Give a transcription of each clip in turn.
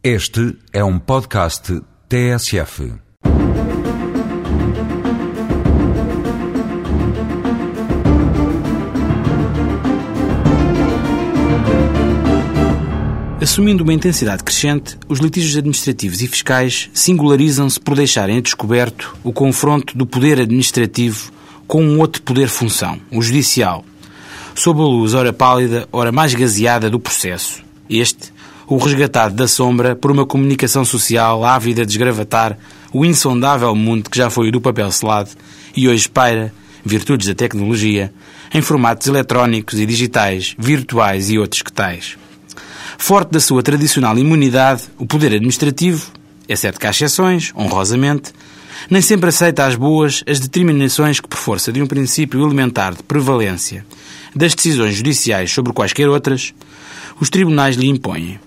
Este é um podcast TSF. Assumindo uma intensidade crescente, os litígios administrativos e fiscais singularizam-se por deixarem descoberto o confronto do poder administrativo com um outro poder-função, o judicial, sob a luz ora pálida, ora mais gazeada do processo. Este, o resgatado da sombra por uma comunicação social ávida de desgravatar o insondável mundo que já foi o do papel selado e hoje paira, virtudes da tecnologia, em formatos eletrónicos e digitais, virtuais e outros que tais. Forte da sua tradicional imunidade, o poder administrativo, exceto que há exceções, honrosamente, nem sempre aceita às boas as determinações que, por força de um princípio elementar de prevalência das decisões judiciais sobre quaisquer outras, os tribunais lhe impõem.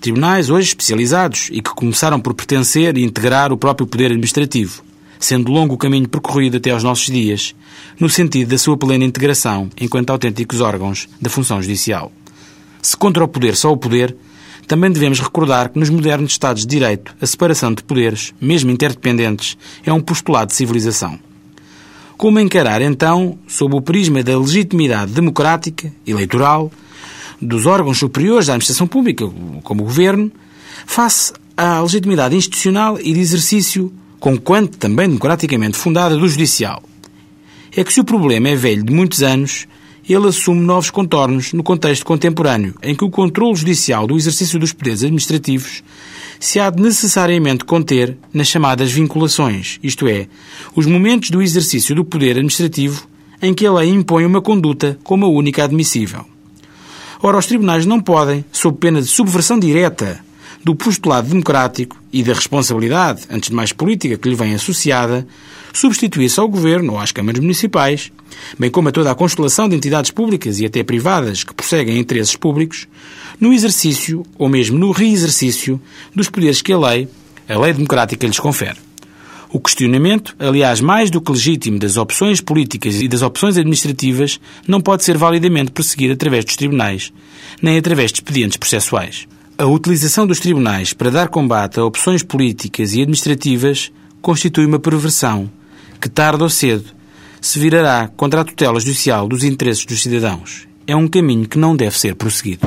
Tribunais hoje especializados e que começaram por pertencer e integrar o próprio poder administrativo, sendo longo o caminho percorrido até aos nossos dias, no sentido da sua plena integração enquanto autênticos órgãos da função judicial. Se contra o poder só o poder, também devemos recordar que nos modernos Estados de Direito a separação de poderes, mesmo interdependentes, é um postulado de civilização. Como encarar, então, sob o prisma da legitimidade democrática, eleitoral, dos órgãos superiores da administração pública, como o Governo, face à legitimidade institucional e de exercício, conquanto também democraticamente fundada, do Judicial? É que se o problema é velho de muitos anos, ele assume novos contornos no contexto contemporâneo, em que o controle judicial do exercício dos poderes administrativos se há de necessariamente conter nas chamadas vinculações, isto é, os momentos do exercício do poder administrativo em que a lei impõe uma conduta como a única admissível. Ora, os tribunais não podem, sob pena de subversão direta do postulado democrático e da responsabilidade, antes de mais política, que lhe vem associada, substituir-se ao Governo ou às câmaras municipais, bem como a toda a constelação de entidades públicas e até privadas que prosseguem interesses públicos, no exercício ou mesmo no reexercício dos poderes que a lei, a lei democrática, lhes confere. O questionamento, aliás, mais do que legítimo das opções políticas e das opções administrativas, não pode ser validamente perseguido através dos tribunais, nem através de expedientes processuais. A utilização dos tribunais para dar combate a opções políticas e administrativas constitui uma perversão que, tarde ou cedo, se virará contra a tutela judicial dos interesses dos cidadãos. É um caminho que não deve ser prosseguido.